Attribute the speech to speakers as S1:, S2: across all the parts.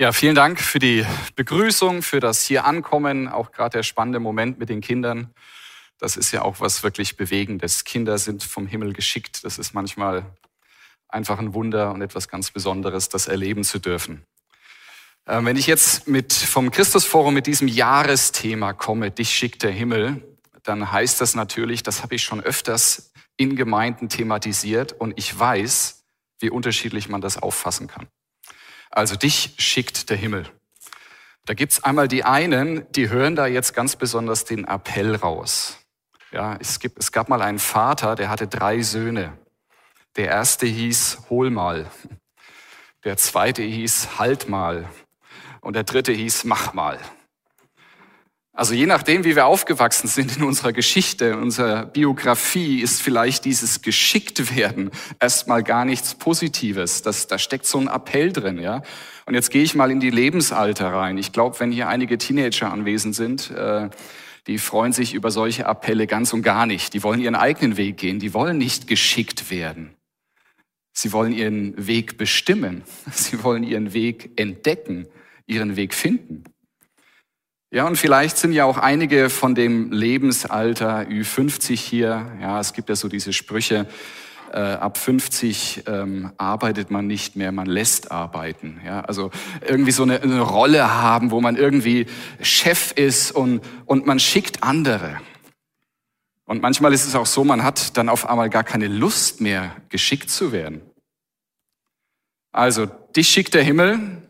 S1: Ja, vielen Dank für die Begrüßung, für das hier ankommen, auch gerade der spannende Moment mit den Kindern. Das ist ja auch was wirklich Bewegendes. Kinder sind vom Himmel geschickt. Das ist manchmal einfach ein Wunder und etwas ganz Besonderes, das erleben zu dürfen. Ähm, wenn ich jetzt mit vom Christusforum mit diesem Jahresthema komme, dich schickt der Himmel, dann heißt das natürlich, das habe ich schon öfters in Gemeinden thematisiert und ich weiß, wie unterschiedlich man das auffassen kann. Also dich schickt der Himmel. Da gibt's einmal die einen, die hören da jetzt ganz besonders den Appell raus. Ja, es, gibt, es gab mal einen Vater, der hatte drei Söhne. Der erste hieß Hol mal. Der zweite hieß Halt mal. Und der dritte hieß Mach mal. Also je nachdem, wie wir aufgewachsen sind in unserer Geschichte, in unserer Biografie, ist vielleicht dieses geschickt werden erstmal gar nichts Positives. Das, da steckt so ein Appell drin, ja. Und jetzt gehe ich mal in die Lebensalter rein. Ich glaube, wenn hier einige Teenager anwesend sind, äh, die freuen sich über solche Appelle ganz und gar nicht. Die wollen ihren eigenen Weg gehen. Die wollen nicht geschickt werden. Sie wollen ihren Weg bestimmen. Sie wollen ihren Weg entdecken, ihren Weg finden. Ja, und vielleicht sind ja auch einige von dem Lebensalter Ü50 hier. Ja, es gibt ja so diese Sprüche, äh, ab 50 ähm, arbeitet man nicht mehr, man lässt arbeiten. Ja, also irgendwie so eine, eine Rolle haben, wo man irgendwie Chef ist und, und man schickt andere. Und manchmal ist es auch so, man hat dann auf einmal gar keine Lust mehr, geschickt zu werden. Also, dich schickt der Himmel.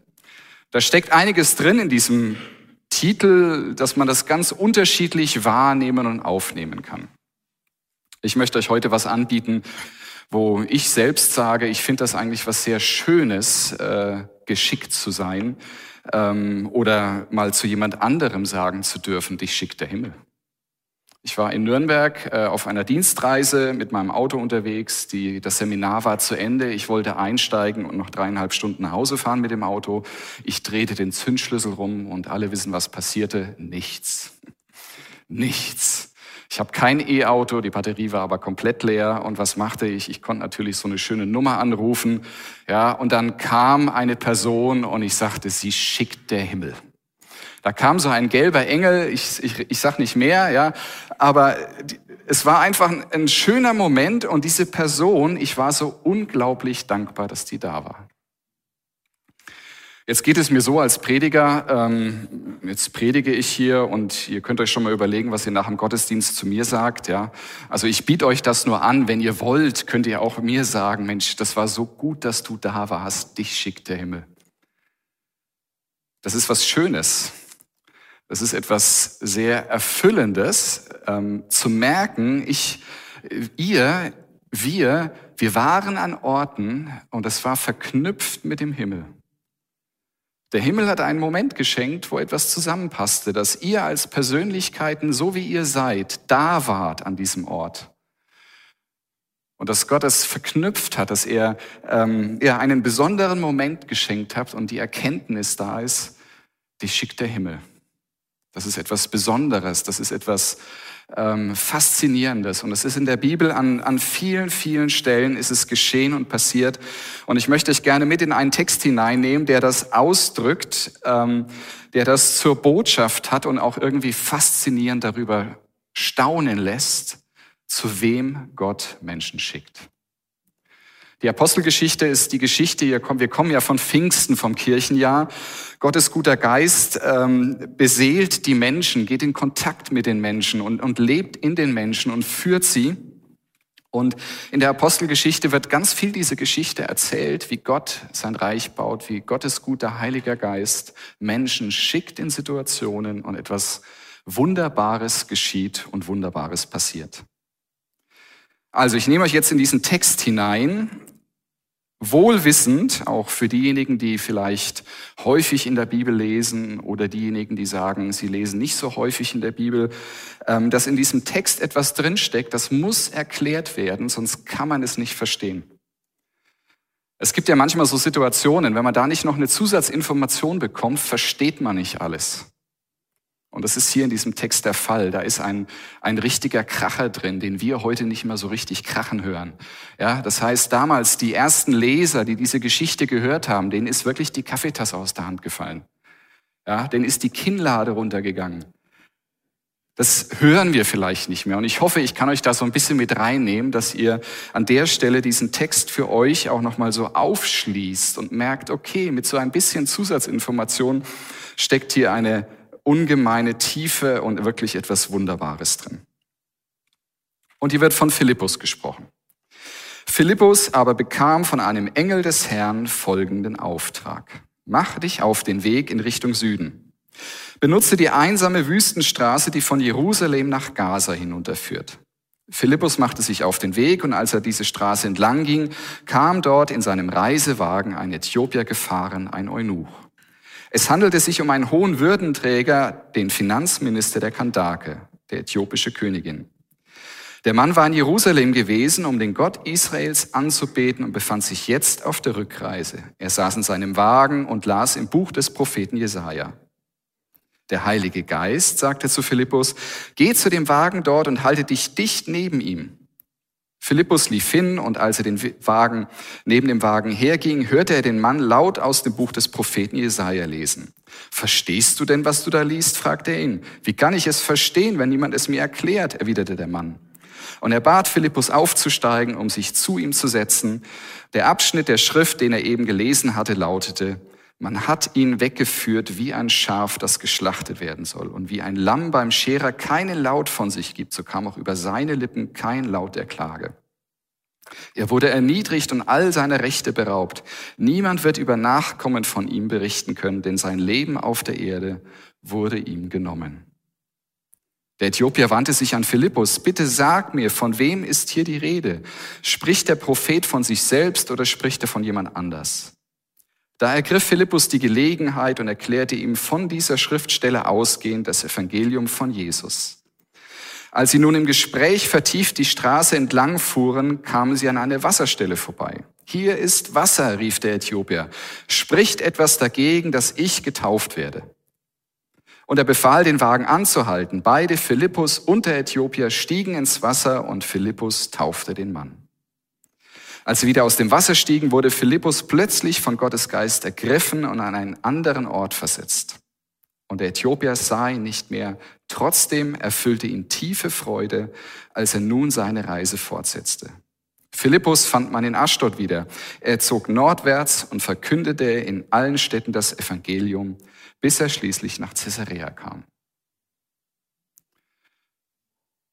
S1: Da steckt einiges drin in diesem Titel, dass man das ganz unterschiedlich wahrnehmen und aufnehmen kann. Ich möchte euch heute was anbieten, wo ich selbst sage, ich finde das eigentlich was sehr Schönes, äh, geschickt zu sein ähm, oder mal zu jemand anderem sagen zu dürfen, dich schickt der Himmel. Ich war in Nürnberg äh, auf einer Dienstreise mit meinem Auto unterwegs. Die, das Seminar war zu Ende. Ich wollte einsteigen und noch dreieinhalb Stunden nach Hause fahren mit dem Auto. Ich drehte den Zündschlüssel rum und alle wissen, was passierte. Nichts. Nichts. Ich habe kein E-Auto, die Batterie war aber komplett leer. Und was machte ich? Ich konnte natürlich so eine schöne Nummer anrufen. Ja, und dann kam eine Person und ich sagte, sie schickt der Himmel. Da kam so ein gelber Engel, ich, ich, ich sag nicht mehr, ja, aber es war einfach ein, schöner Moment und diese Person, ich war so unglaublich dankbar, dass die da war. Jetzt geht es mir so als Prediger, ähm, jetzt predige ich hier und ihr könnt euch schon mal überlegen, was ihr nach dem Gottesdienst zu mir sagt. Ja, Also ich biete euch das nur an, wenn ihr wollt, könnt ihr auch mir sagen, Mensch, das war so gut, dass du da warst, dich schickt der Himmel. Das ist was Schönes. Das ist etwas sehr Erfüllendes, ähm, zu merken, ich, ihr, wir, wir waren an Orten und es war verknüpft mit dem Himmel. Der Himmel hat einen Moment geschenkt, wo etwas zusammenpasste, dass ihr als Persönlichkeiten, so wie ihr seid, da wart an diesem Ort. Und dass Gott es verknüpft hat, dass er ähm, ihr einen besonderen Moment geschenkt hat und die Erkenntnis da ist, die schickt der Himmel. Das ist etwas Besonderes, das ist etwas ähm, Faszinierendes. Und es ist in der Bibel an, an vielen, vielen Stellen ist es geschehen und passiert. Und ich möchte euch gerne mit in einen Text hineinnehmen, der das ausdrückt, ähm, der das zur Botschaft hat und auch irgendwie faszinierend darüber staunen lässt, zu wem Gott Menschen schickt. Die Apostelgeschichte ist die Geschichte, wir kommen ja von Pfingsten, vom Kirchenjahr. Gottes guter Geist ähm, beseelt die Menschen, geht in Kontakt mit den Menschen und, und lebt in den Menschen und führt sie. Und in der Apostelgeschichte wird ganz viel diese Geschichte erzählt, wie Gott sein Reich baut, wie Gottes guter Heiliger Geist Menschen schickt in Situationen und etwas Wunderbares geschieht und Wunderbares passiert. Also ich nehme euch jetzt in diesen Text hinein wohlwissend, auch für diejenigen, die vielleicht häufig in der Bibel lesen oder diejenigen, die sagen, sie lesen nicht so häufig in der Bibel, ähm, dass in diesem Text etwas drinsteckt, das muss erklärt werden, sonst kann man es nicht verstehen. Es gibt ja manchmal so Situationen, wenn man da nicht noch eine Zusatzinformation bekommt, versteht man nicht alles. Und das ist hier in diesem Text der Fall. Da ist ein, ein richtiger Kracher drin, den wir heute nicht mehr so richtig krachen hören. Ja, das heißt, damals die ersten Leser, die diese Geschichte gehört haben, denen ist wirklich die Kaffeetasse aus der Hand gefallen. Ja, denen ist die Kinnlade runtergegangen. Das hören wir vielleicht nicht mehr. Und ich hoffe, ich kann euch da so ein bisschen mit reinnehmen, dass ihr an der Stelle diesen Text für euch auch nochmal so aufschließt und merkt, okay, mit so ein bisschen Zusatzinformation steckt hier eine ungemeine Tiefe und wirklich etwas Wunderbares drin. Und hier wird von Philippus gesprochen. Philippus aber bekam von einem Engel des Herrn folgenden Auftrag. Mach dich auf den Weg in Richtung Süden. Benutze die einsame Wüstenstraße, die von Jerusalem nach Gaza hinunterführt. Philippus machte sich auf den Weg und als er diese Straße entlang ging, kam dort in seinem Reisewagen ein Äthiopier gefahren, ein Eunuch. Es handelte sich um einen hohen Würdenträger, den Finanzminister der Kandake, der äthiopische Königin. Der Mann war in Jerusalem gewesen, um den Gott Israels anzubeten und befand sich jetzt auf der Rückreise. Er saß in seinem Wagen und las im Buch des Propheten Jesaja. Der Heilige Geist sagte zu Philippus, geh zu dem Wagen dort und halte dich dicht neben ihm. Philippus lief hin und als er den Wagen neben dem Wagen herging, hörte er den Mann laut aus dem Buch des Propheten Jesaja lesen. Verstehst du denn, was du da liest? fragte er ihn. Wie kann ich es verstehen, wenn niemand es mir erklärt? erwiderte der Mann. Und er bat Philippus aufzusteigen, um sich zu ihm zu setzen. Der Abschnitt der Schrift, den er eben gelesen hatte, lautete, man hat ihn weggeführt wie ein Schaf, das geschlachtet werden soll. Und wie ein Lamm beim Scherer keinen Laut von sich gibt, so kam auch über seine Lippen kein Laut der Klage. Er wurde erniedrigt und all seine Rechte beraubt. Niemand wird über Nachkommen von ihm berichten können, denn sein Leben auf der Erde wurde ihm genommen. Der Äthiopier wandte sich an Philippus, bitte sag mir, von wem ist hier die Rede? Spricht der Prophet von sich selbst oder spricht er von jemand anders? Da ergriff Philippus die Gelegenheit und erklärte ihm von dieser Schriftstelle ausgehend das Evangelium von Jesus. Als sie nun im Gespräch vertieft die Straße entlang fuhren, kamen sie an eine Wasserstelle vorbei. Hier ist Wasser, rief der Äthiopier. Spricht etwas dagegen, dass ich getauft werde. Und er befahl, den Wagen anzuhalten. Beide, Philippus und der Äthiopier, stiegen ins Wasser und Philippus taufte den Mann. Als sie wieder aus dem Wasser stiegen, wurde Philippus plötzlich von Gottes Geist ergriffen und an einen anderen Ort versetzt. Und der Äthiopier sah ihn nicht mehr. Trotzdem erfüllte ihn tiefe Freude, als er nun seine Reise fortsetzte. Philippus fand man in Aschdod wieder. Er zog nordwärts und verkündete in allen Städten das Evangelium, bis er schließlich nach Caesarea kam.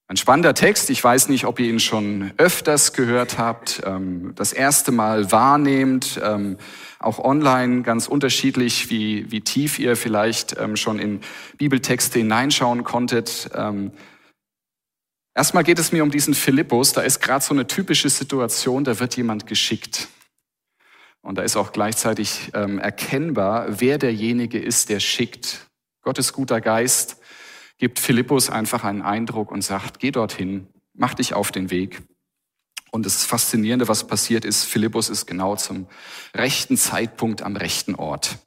S1: Ein spannender Text. Ich weiß nicht, ob ihr ihn schon öfters gehört habt, ähm, das erste Mal wahrnehmt, ähm, auch online ganz unterschiedlich, wie, wie tief ihr vielleicht ähm, schon in Bibeltexte hineinschauen konntet. Erstmal geht es mir um diesen Philippus. Da ist gerade so eine typische Situation, da wird jemand geschickt. Und da ist auch gleichzeitig erkennbar, wer derjenige ist, der schickt. Gottes guter Geist gibt Philippus einfach einen Eindruck und sagt, geh dorthin, mach dich auf den Weg. Und das Faszinierende, was passiert ist, Philippus ist genau zum rechten Zeitpunkt am rechten Ort.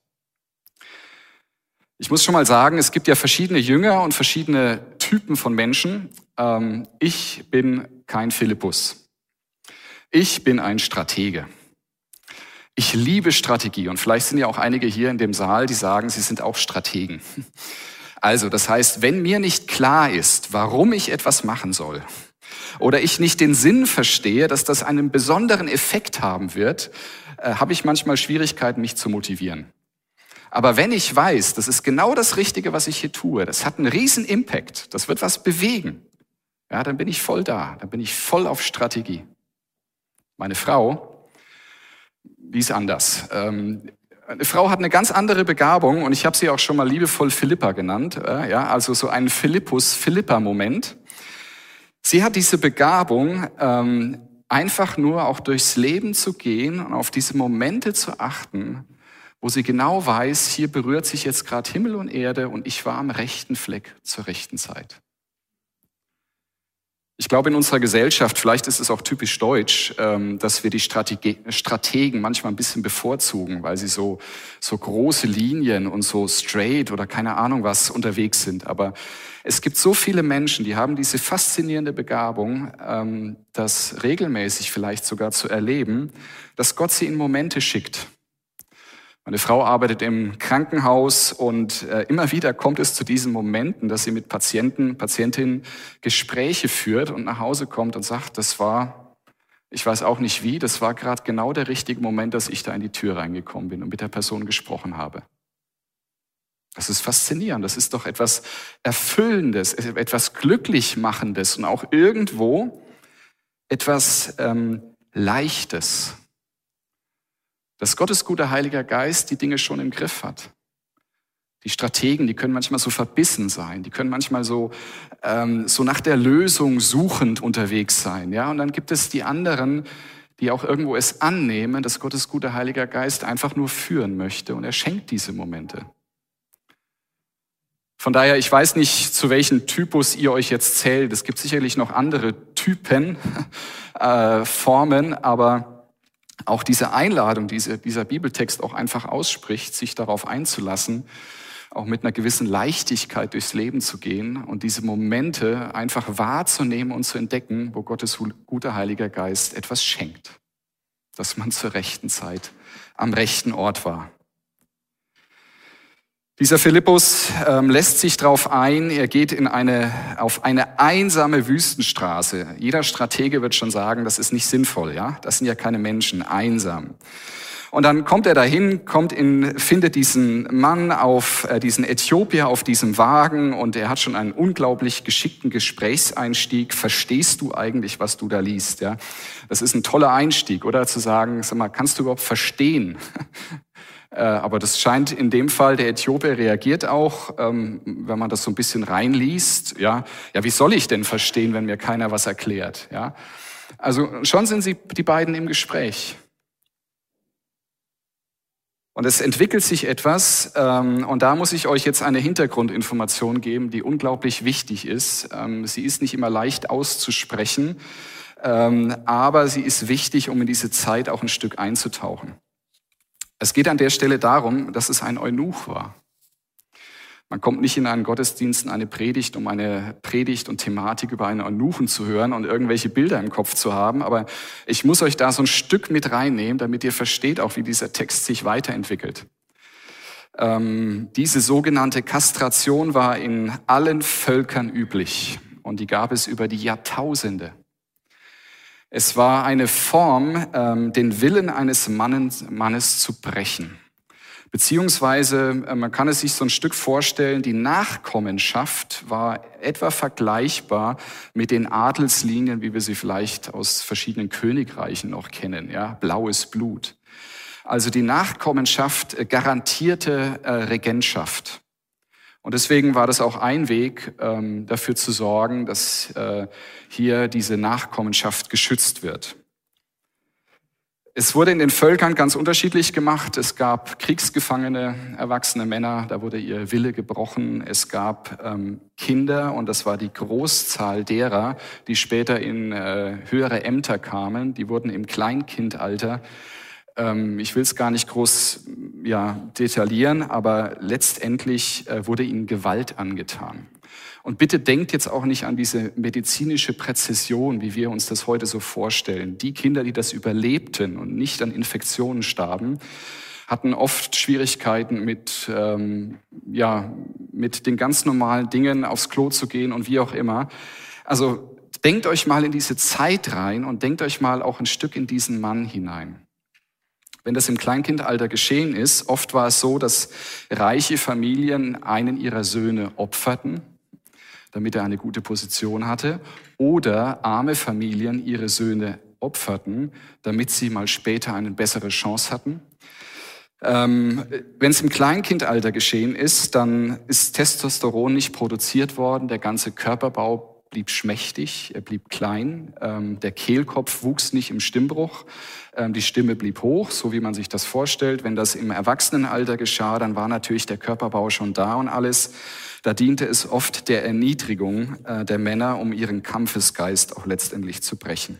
S1: Ich muss schon mal sagen, es gibt ja verschiedene Jünger und verschiedene Typen von Menschen. Ähm, ich bin kein Philippus. Ich bin ein Stratege. Ich liebe Strategie und vielleicht sind ja auch einige hier in dem Saal, die sagen, sie sind auch Strategen. Also, das heißt, wenn mir nicht klar ist, warum ich etwas machen soll, oder ich nicht den Sinn verstehe, dass das einen besonderen Effekt haben wird, äh, habe ich manchmal Schwierigkeiten, mich zu motivieren. Aber wenn ich weiß, das ist genau das Richtige, was ich hier tue, das hat einen riesen Impact, das wird was bewegen, ja, dann bin ich voll da, dann bin ich voll auf Strategie. Meine Frau, die ist anders. Ähm, eine Frau hat eine ganz andere Begabung und ich habe sie auch schon mal liebevoll Philippa genannt, äh, ja, also so ein Philippus-Philippa-Moment. Sie hat diese Begabung, ähm, einfach nur auch durchs Leben zu gehen und auf diese Momente zu achten, wo sie genau weiß, hier berührt sich jetzt gerade Himmel und Erde und ich war am rechten Fleck zur rechten Zeit. Ich glaube, in unserer Gesellschaft, vielleicht ist es auch typisch deutsch, ähm, dass wir die Strategen manchmal ein bisschen bevorzugen, weil sie so, so große Linien und so straight oder keine Ahnung was unterwegs sind. Aber es gibt so viele Menschen, die haben diese faszinierende Begabung, ähm, das regelmäßig vielleicht sogar zu erleben, dass Gott sie in Momente schickt, meine Frau arbeitet im Krankenhaus und äh, immer wieder kommt es zu diesen Momenten, dass sie mit Patienten, Patientinnen Gespräche führt und nach Hause kommt und sagt, das war, ich weiß auch nicht wie, das war gerade genau der richtige Moment, dass ich da in die Tür reingekommen bin und mit der Person gesprochen habe. Das ist faszinierend, das ist doch etwas Erfüllendes, etwas Glücklichmachendes und auch irgendwo etwas ähm, Leichtes dass Gottes guter Heiliger Geist die Dinge schon im Griff hat. Die Strategen, die können manchmal so verbissen sein, die können manchmal so, ähm, so nach der Lösung suchend unterwegs sein. Ja? Und dann gibt es die anderen, die auch irgendwo es annehmen, dass Gottes guter Heiliger Geist einfach nur führen möchte und er schenkt diese Momente. Von daher, ich weiß nicht, zu welchem Typus ihr euch jetzt zählt. Es gibt sicherlich noch andere Typen, äh, Formen, aber auch diese Einladung, diese, dieser Bibeltext auch einfach ausspricht, sich darauf einzulassen, auch mit einer gewissen Leichtigkeit durchs Leben zu gehen und diese Momente einfach wahrzunehmen und zu entdecken, wo Gottes guter Heiliger Geist etwas schenkt, dass man zur rechten Zeit am rechten Ort war. Dieser Philippus ähm, lässt sich darauf ein, er geht in eine, auf eine einsame Wüstenstraße. Jeder Stratege wird schon sagen, das ist nicht sinnvoll, ja? Das sind ja keine Menschen, einsam. Und dann kommt er dahin, kommt in, findet diesen Mann auf, äh, diesen Äthiopier auf diesem Wagen und er hat schon einen unglaublich geschickten Gesprächseinstieg. Verstehst du eigentlich, was du da liest? Ja, das ist ein toller Einstieg, oder zu sagen, sag mal, kannst du überhaupt verstehen, aber das scheint in dem Fall, der Äthiopier reagiert auch, ähm, wenn man das so ein bisschen reinliest. Ja, ja, wie soll ich denn verstehen, wenn mir keiner was erklärt? Ja, also schon sind sie die beiden im Gespräch. Und es entwickelt sich etwas, ähm, und da muss ich euch jetzt eine Hintergrundinformation geben, die unglaublich wichtig ist. Ähm, sie ist nicht immer leicht auszusprechen, aber sie ist wichtig, um in diese Zeit auch ein Stück einzutauchen. Es geht an der Stelle darum, dass es ein Eunuch war. Man kommt nicht in einen Gottesdienst, in eine Predigt, um eine Predigt und Thematik über einen Eunuchen zu hören und irgendwelche Bilder im Kopf zu haben. Aber ich muss euch da so ein Stück mit reinnehmen, damit ihr versteht auch, wie dieser Text sich weiterentwickelt. Ähm, diese sogenannte Kastration war in allen Völkern üblich und die gab es über die Jahrtausende. Es war eine Form, ähm, den Willen eines Mannes, Mannes zu brechen. Beziehungsweise, äh, man kann es sich so ein Stück vorstellen, die Nachkommenschaft war etwa vergleichbar mit den Adelslinien, wie wir sie vielleicht aus verschiedenen Königreichen noch kennen, ja, blaues Blut. Also die Nachkommenschaft äh, garantierte äh, Regentschaft. Und deswegen war das auch ein Weg, ähm, dafür zu sorgen, dass äh, hier diese Nachkommenschaft geschützt wird. Es wurde in den Völkern ganz unterschiedlich gemacht. Es gab Kriegsgefangene, erwachsene Männer, da wurde ihr Wille gebrochen. Es gab ähm, Kinder und das war die Großzahl derer, die später in äh, höhere Ämter kamen. Die wurden im Kleinkindalter ich will es gar nicht groß ja, detaillieren, aber letztendlich äh, wurde ihnen Gewalt angetan. Und bitte denkt jetzt auch nicht an diese medizinische Präzision, wie wir uns das heute so vorstellen. Die Kinder, die das überlebten und nicht an Infektionen starben, hatten oft Schwierigkeiten mit, ähm, ja, mit den ganz normalen Dingen aufs Klo zu gehen und wie auch immer. Also denkt euch mal in diese Zeit rein und denkt euch mal auch ein Stück in diesen Mann hinein. Wenn das im Kleinkindalter geschehen ist, oft war es so, dass reiche Familien einen ihrer Söhne opferten, damit er eine gute Position hatte, oder arme Familien ihre Söhne opferten, damit sie mal später eine bessere Chance hatten. Ähm, Wenn es im Kleinkindalter geschehen ist, dann ist Testosteron nicht produziert worden, der ganze Körperbau blieb schmächtig, er blieb klein, ähm, der Kehlkopf wuchs nicht im Stimmbruch, ähm, die Stimme blieb hoch, so wie man sich das vorstellt. Wenn das im Erwachsenenalter geschah, dann war natürlich der Körperbau schon da und alles. Da diente es oft der Erniedrigung äh, der Männer, um ihren Kampfesgeist auch letztendlich zu brechen.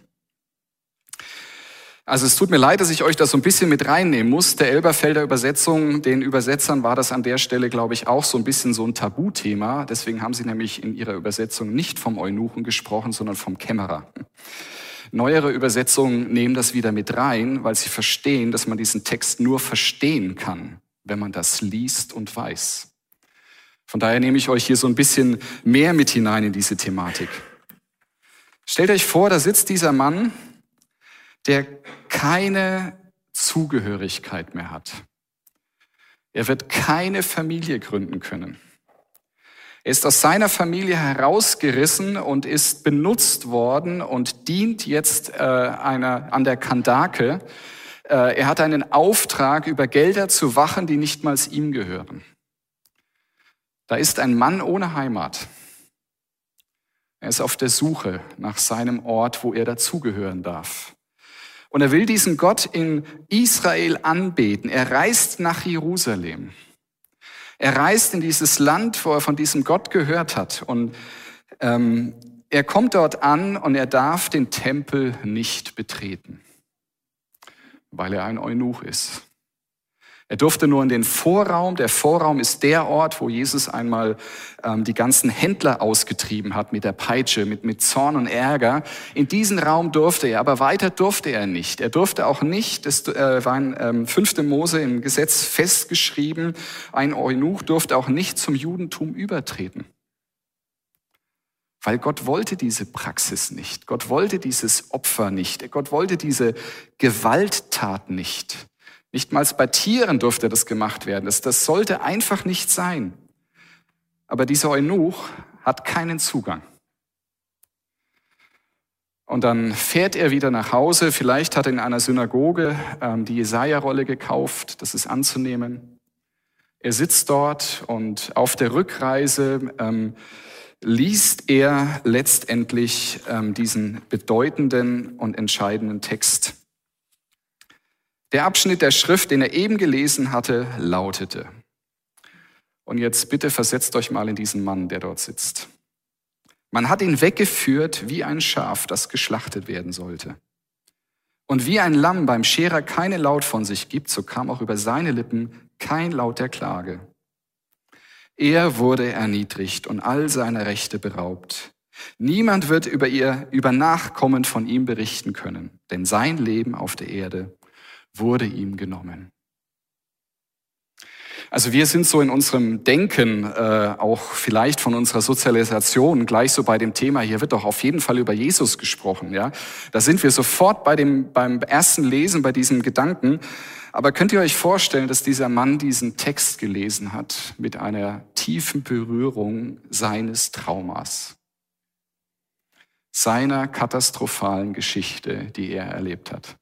S1: Also es tut mir leid, dass ich euch das so ein bisschen mit reinnehmen muss. Der Elberfelder Übersetzung, den Übersetzern war das an der Stelle, glaube ich, auch so ein bisschen so ein Tabuthema. Deswegen haben sie nämlich in ihrer Übersetzung nicht vom Eunuchen gesprochen, sondern vom Kämmerer. Neuere Übersetzungen nehmen das wieder mit rein, weil sie verstehen, dass man diesen Text nur verstehen kann, wenn man das liest und weiß. Von daher nehme ich euch hier so ein bisschen mehr mit hinein in diese Thematik. Stellt euch vor, da sitzt dieser Mann, der keine Zugehörigkeit mehr hat. Er wird keine Familie gründen können. Er ist aus seiner Familie herausgerissen und ist benutzt worden und dient jetzt äh, einer, an der Kandake. Äh, er hat einen Auftrag, über Gelder zu wachen, die nicht mal ihm gehören. Da ist ein Mann ohne Heimat. Er ist auf der Suche nach seinem Ort, wo er dazugehören darf. Und er will diesen Gott in Israel anbeten. Er reist nach Jerusalem. Er reist in dieses Land, wo er von diesem Gott gehört hat. Und ähm, er kommt dort an und er darf den Tempel nicht betreten, weil er ein Eunuch ist. Er durfte nur in den Vorraum. Der Vorraum ist der Ort, wo Jesus einmal ähm, die ganzen Händler ausgetrieben hat mit der Peitsche, mit, mit Zorn und Ärger. In diesen Raum durfte er, aber weiter durfte er nicht. Er durfte auch nicht, das äh, war in ähm, 5. Mose im Gesetz festgeschrieben, ein Eunuch durfte auch nicht zum Judentum übertreten. Weil Gott wollte diese Praxis nicht. Gott wollte dieses Opfer nicht. Gott wollte diese Gewalttat nicht. Nicht mal bei Tieren durfte das gemacht werden. Das, das sollte einfach nicht sein. Aber dieser Eunuch hat keinen Zugang. Und dann fährt er wieder nach Hause. Vielleicht hat er in einer Synagoge ähm, die Jesaja-Rolle gekauft. Das ist anzunehmen. Er sitzt dort und auf der Rückreise ähm, liest er letztendlich ähm, diesen bedeutenden und entscheidenden Text. Der Abschnitt der Schrift, den er eben gelesen hatte, lautete. Und jetzt bitte versetzt euch mal in diesen Mann, der dort sitzt. Man hat ihn weggeführt wie ein Schaf, das geschlachtet werden sollte. Und wie ein Lamm beim Scherer keine Laut von sich gibt, so kam auch über seine Lippen kein Laut der Klage. Er wurde erniedrigt und all seiner Rechte beraubt. Niemand wird über ihr, über Nachkommen von ihm berichten können, denn sein Leben auf der Erde wurde ihm genommen. Also wir sind so in unserem Denken, äh, auch vielleicht von unserer Sozialisation, gleich so bei dem Thema, hier wird doch auf jeden Fall über Jesus gesprochen. Ja? Da sind wir sofort bei dem, beim ersten Lesen, bei diesem Gedanken. Aber könnt ihr euch vorstellen, dass dieser Mann diesen Text gelesen hat mit einer tiefen Berührung seines Traumas, seiner katastrophalen Geschichte, die er erlebt hat?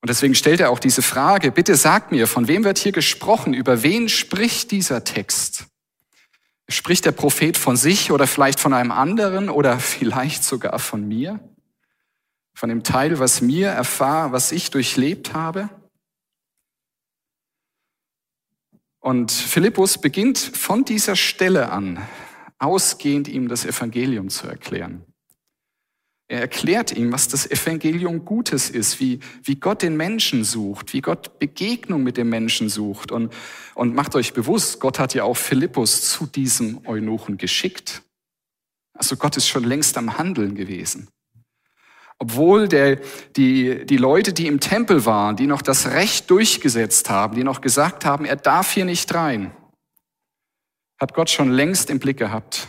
S1: Und deswegen stellt er auch diese Frage, bitte sagt mir, von wem wird hier gesprochen? Über wen spricht dieser Text? Spricht der Prophet von sich oder vielleicht von einem anderen oder vielleicht sogar von mir? Von dem Teil, was mir erfahr, was ich durchlebt habe? Und Philippus beginnt von dieser Stelle an, ausgehend ihm das Evangelium zu erklären. Er erklärt ihm, was das Evangelium Gutes ist, wie, wie Gott den Menschen sucht, wie Gott Begegnung mit dem Menschen sucht. Und, und macht euch bewusst, Gott hat ja auch Philippus zu diesem Eunuchen geschickt. Also Gott ist schon längst am Handeln gewesen. Obwohl der, die, die Leute, die im Tempel waren, die noch das Recht durchgesetzt haben, die noch gesagt haben, er darf hier nicht rein, hat Gott schon längst im Blick gehabt,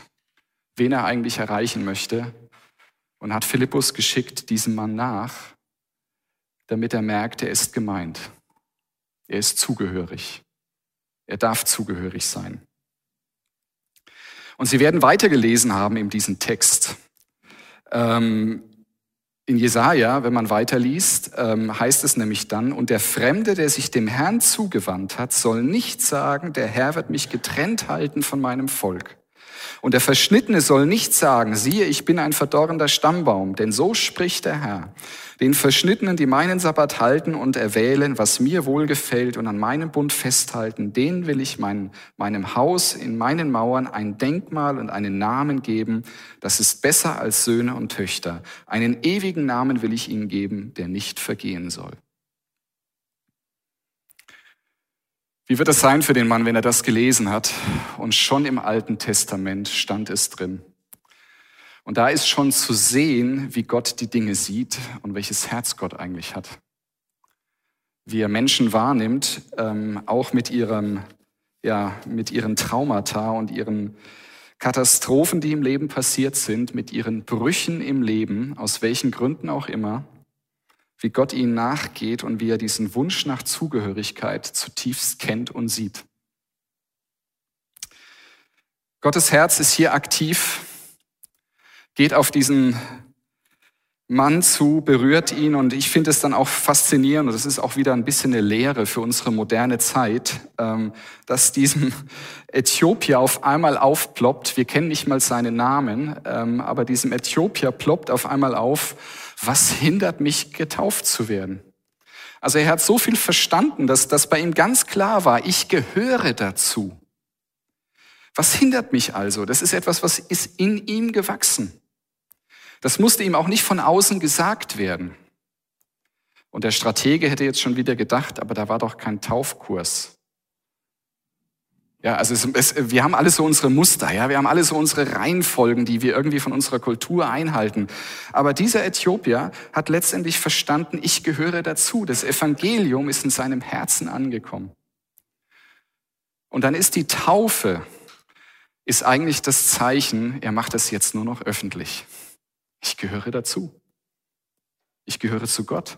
S1: wen er eigentlich erreichen möchte und hat Philippus geschickt diesem Mann nach, damit er merkt, er ist gemeint. Er ist zugehörig. Er darf zugehörig sein. Und Sie werden weitergelesen haben in diesem Text. Ähm, in Jesaja, wenn man weiterliest, ähm, heißt es nämlich dann, und der Fremde, der sich dem Herrn zugewandt hat, soll nicht sagen, der Herr wird mich getrennt halten von meinem Volk. Und der Verschnittene soll nicht sagen, siehe, ich bin ein verdorrender Stammbaum, denn so spricht der Herr. Den Verschnittenen, die meinen Sabbat halten und erwählen, was mir wohlgefällt und an meinem Bund festhalten, denen will ich mein, meinem Haus in meinen Mauern ein Denkmal und einen Namen geben, das ist besser als Söhne und Töchter. Einen ewigen Namen will ich ihnen geben, der nicht vergehen soll. Wie wird es sein für den Mann, wenn er das gelesen hat? Und schon im Alten Testament stand es drin. Und da ist schon zu sehen, wie Gott die Dinge sieht und welches Herz Gott eigentlich hat. Wie er Menschen wahrnimmt, ähm, auch mit ihrem, ja, mit ihren Traumata und ihren Katastrophen, die im Leben passiert sind, mit ihren Brüchen im Leben, aus welchen Gründen auch immer wie Gott ihnen nachgeht und wie er diesen Wunsch nach Zugehörigkeit zutiefst kennt und sieht. Gottes Herz ist hier aktiv, geht auf diesen Mann zu, berührt ihn und ich finde es dann auch faszinierend und das ist auch wieder ein bisschen eine Lehre für unsere moderne Zeit, ähm, dass diesem Äthiopier auf einmal aufploppt, wir kennen nicht mal seinen Namen, ähm, aber diesem Äthiopier ploppt auf einmal auf, was hindert mich getauft zu werden? Also er hat so viel verstanden, dass das bei ihm ganz klar war, ich gehöre dazu. Was hindert mich also? Das ist etwas, was ist in ihm gewachsen. Das musste ihm auch nicht von außen gesagt werden. Und der Stratege hätte jetzt schon wieder gedacht, aber da war doch kein Taufkurs. Ja, also es, es, wir haben alle so unsere Muster, ja, wir haben alle so unsere Reihenfolgen, die wir irgendwie von unserer Kultur einhalten. Aber dieser Äthiopier hat letztendlich verstanden, ich gehöre dazu. Das Evangelium ist in seinem Herzen angekommen. Und dann ist die Taufe, ist eigentlich das Zeichen, er macht das jetzt nur noch öffentlich. Ich gehöre dazu. Ich gehöre zu Gott.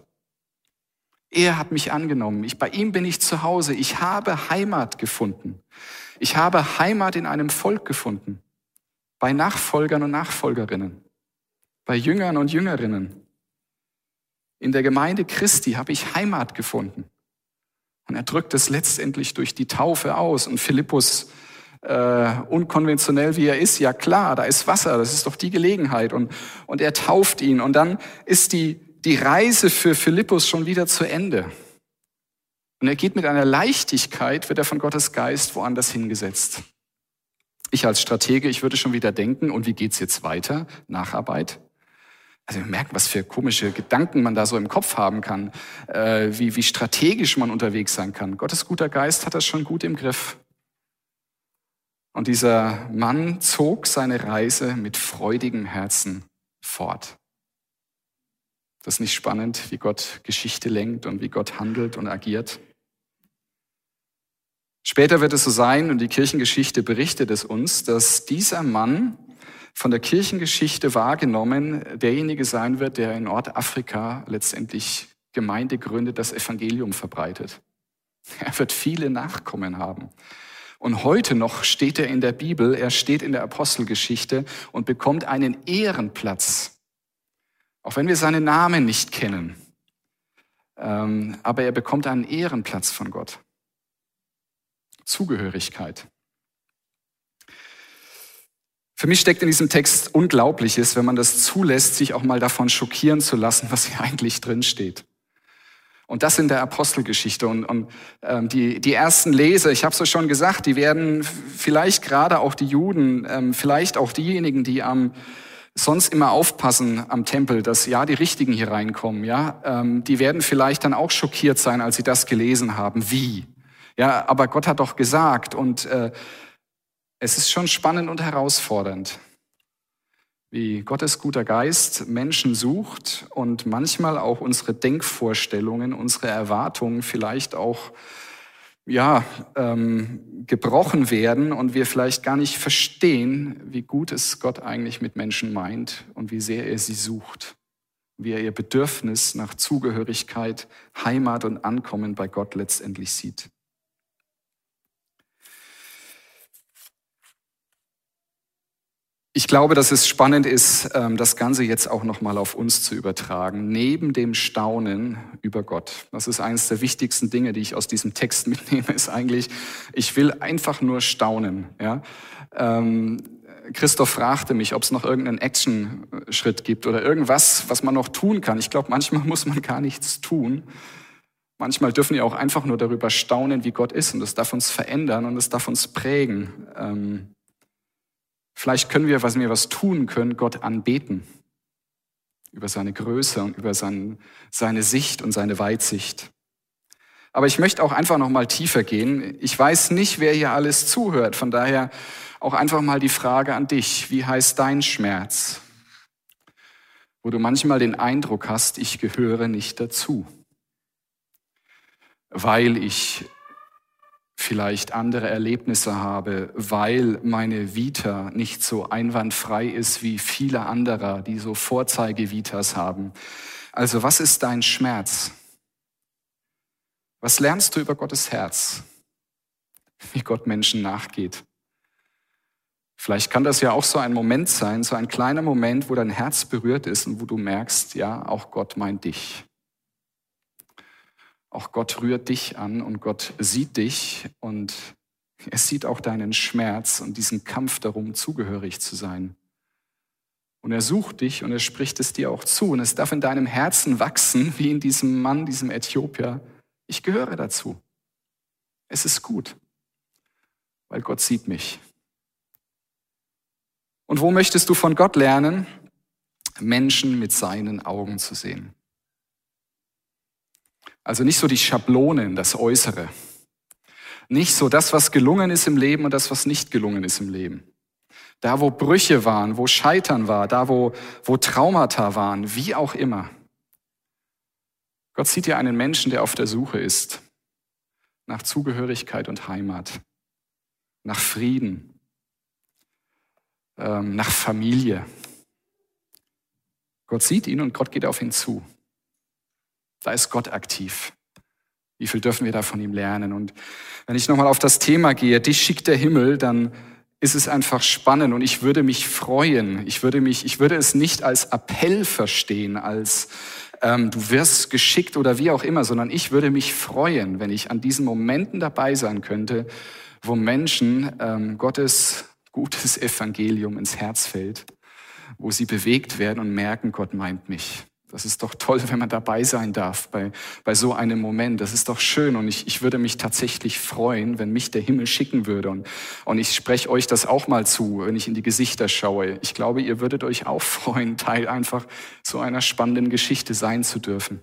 S1: Er hat mich angenommen. Ich, bei ihm bin ich zu Hause. Ich habe Heimat gefunden. Ich habe Heimat in einem Volk gefunden. Bei Nachfolgern und Nachfolgerinnen. Bei Jüngern und Jüngerinnen. In der Gemeinde Christi habe ich Heimat gefunden. Und er drückt es letztendlich durch die Taufe aus. Und Philippus, äh, unkonventionell wie er ist, ja klar, da ist Wasser, das ist doch die Gelegenheit. Und, und er tauft ihn. Und dann ist die, die Reise für Philippus schon wieder zu Ende. Und er geht mit einer Leichtigkeit, wird er von Gottes Geist woanders hingesetzt. Ich als Stratege, ich würde schon wieder denken, und wie geht's jetzt weiter? Nacharbeit? Also wir merken, was für komische Gedanken man da so im Kopf haben kann, äh, wie, wie strategisch man unterwegs sein kann. Gottes guter Geist hat das schon gut im Griff. Und dieser Mann zog seine Reise mit freudigem Herzen fort. Das ist nicht spannend, wie Gott Geschichte lenkt und wie Gott handelt und agiert. Später wird es so sein, und die Kirchengeschichte berichtet es uns, dass dieser Mann von der Kirchengeschichte wahrgenommen derjenige sein wird, der in Nordafrika letztendlich Gemeinde gründet, das Evangelium verbreitet. Er wird viele Nachkommen haben. Und heute noch steht er in der Bibel, er steht in der Apostelgeschichte und bekommt einen Ehrenplatz auch wenn wir seinen Namen nicht kennen. Ähm, aber er bekommt einen Ehrenplatz von Gott. Zugehörigkeit. Für mich steckt in diesem Text Unglaubliches, wenn man das zulässt, sich auch mal davon schockieren zu lassen, was hier eigentlich drin steht. Und das in der Apostelgeschichte. Und, und ähm, die, die ersten Leser, ich habe es ja schon gesagt, die werden vielleicht gerade auch die Juden, ähm, vielleicht auch diejenigen, die am sonst immer aufpassen am Tempel, dass ja die Richtigen hier reinkommen. Ja, ähm, die werden vielleicht dann auch schockiert sein, als sie das gelesen haben. Wie? Ja, aber Gott hat doch gesagt und äh, es ist schon spannend und herausfordernd, wie Gottes guter Geist Menschen sucht und manchmal auch unsere Denkvorstellungen, unsere Erwartungen vielleicht auch ja, ähm, gebrochen werden und wir vielleicht gar nicht verstehen, wie gut es Gott eigentlich mit Menschen meint und wie sehr er sie sucht, wie er ihr Bedürfnis nach Zugehörigkeit, Heimat und Ankommen bei Gott letztendlich sieht. Ich glaube, dass es spannend ist, ähm, das Ganze jetzt auch nochmal auf uns zu übertragen, neben dem Staunen über Gott. Das ist eines der wichtigsten Dinge, die ich aus diesem Text mitnehme, ist eigentlich, ich will einfach nur staunen. Ja? Ähm, Christoph fragte mich, ob es noch irgendeinen Action-Schritt gibt oder irgendwas, was man noch tun kann. Ich glaube, manchmal muss man gar nichts tun. Manchmal dürfen wir auch einfach nur darüber staunen, wie Gott ist und das darf uns verändern und das darf uns prägen. Vielleicht können wir, was wir was tun können, Gott anbeten über seine Größe und über sein, seine Sicht und seine Weitsicht. Aber ich möchte auch einfach noch mal tiefer gehen. Ich weiß nicht, wer hier alles zuhört. Von daher auch einfach mal die Frage an dich. Wie heißt dein Schmerz? Wo du manchmal den Eindruck hast, ich gehöre nicht dazu. Weil ich vielleicht andere Erlebnisse habe, weil meine Vita nicht so einwandfrei ist wie viele andere, die so Vorzeigevitas haben. Also was ist dein Schmerz? Was lernst du über Gottes Herz? Wie Gott Menschen nachgeht. Vielleicht kann das ja auch so ein Moment sein, so ein kleiner Moment, wo dein Herz berührt ist und wo du merkst, ja, auch Gott meint dich. Auch Gott rührt dich an und Gott sieht dich und er sieht auch deinen Schmerz und diesen Kampf darum, zugehörig zu sein. Und er sucht dich und er spricht es dir auch zu. Und es darf in deinem Herzen wachsen, wie in diesem Mann, diesem Äthiopier, ich gehöre dazu. Es ist gut, weil Gott sieht mich. Und wo möchtest du von Gott lernen? Menschen mit seinen Augen zu sehen. Also nicht so die Schablonen, das Äußere. Nicht so das, was gelungen ist im Leben und das, was nicht gelungen ist im Leben. Da, wo Brüche waren, wo Scheitern war, da, wo, wo Traumata waren, wie auch immer. Gott sieht ja einen Menschen, der auf der Suche ist nach Zugehörigkeit und Heimat, nach Frieden, ähm, nach Familie. Gott sieht ihn und Gott geht auf ihn zu. Da ist Gott aktiv. Wie viel dürfen wir da von ihm lernen? Und wenn ich nochmal auf das Thema gehe, dich schickt der Himmel, dann ist es einfach spannend und ich würde mich freuen. Ich würde mich, ich würde es nicht als Appell verstehen, als ähm, du wirst geschickt oder wie auch immer, sondern ich würde mich freuen, wenn ich an diesen Momenten dabei sein könnte, wo Menschen ähm, Gottes gutes Evangelium ins Herz fällt, wo sie bewegt werden und merken, Gott meint mich. Das ist doch toll, wenn man dabei sein darf bei, bei so einem Moment. Das ist doch schön und ich, ich würde mich tatsächlich freuen, wenn mich der Himmel schicken würde. Und, und ich spreche euch das auch mal zu, wenn ich in die Gesichter schaue. Ich glaube, ihr würdet euch auch freuen, Teil einfach so einer spannenden Geschichte sein zu dürfen.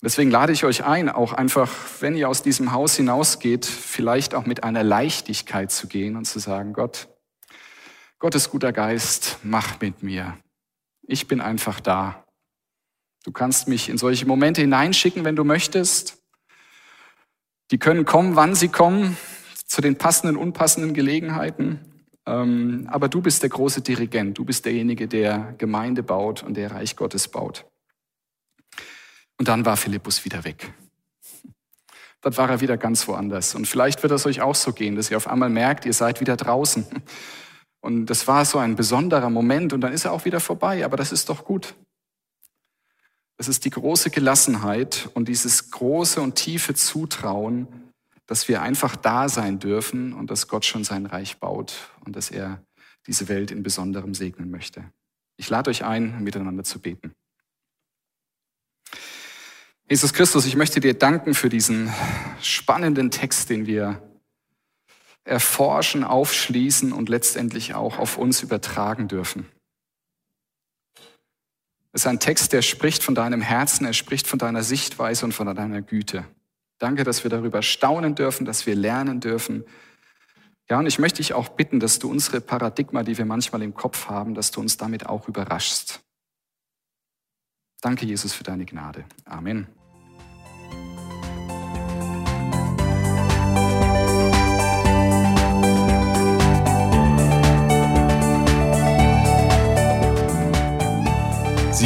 S1: Deswegen lade ich euch ein, auch einfach, wenn ihr aus diesem Haus hinausgeht, vielleicht auch mit einer Leichtigkeit zu gehen und zu sagen, Gott, Gottes guter Geist, mach mit mir. Ich bin einfach da. Du kannst mich in solche Momente hineinschicken, wenn du möchtest. Die können kommen, wann sie kommen, zu den passenden, unpassenden Gelegenheiten. Ähm, aber du bist der große Dirigent. Du bist derjenige, der Gemeinde baut und der Reich Gottes baut. Und dann war Philippus wieder weg. Dann war er wieder ganz woanders. Und vielleicht wird es euch auch so gehen, dass ihr auf einmal merkt, ihr seid wieder draußen. Und das war so ein besonderer Moment und dann ist er auch wieder vorbei, aber das ist doch gut. Es ist die große Gelassenheit und dieses große und tiefe Zutrauen, dass wir einfach da sein dürfen und dass Gott schon sein Reich baut und dass er diese Welt in besonderem segnen möchte. Ich lade euch ein, miteinander zu beten. Jesus Christus, ich möchte dir danken für diesen spannenden Text, den wir erforschen, aufschließen und letztendlich auch auf uns übertragen dürfen. Es ist ein Text, der spricht von deinem Herzen, er spricht von deiner Sichtweise und von deiner Güte. Danke, dass wir darüber staunen dürfen, dass wir lernen dürfen. Ja, und ich möchte dich auch bitten, dass du unsere Paradigma, die wir manchmal im Kopf haben, dass du uns damit auch überraschst. Danke, Jesus, für deine Gnade. Amen.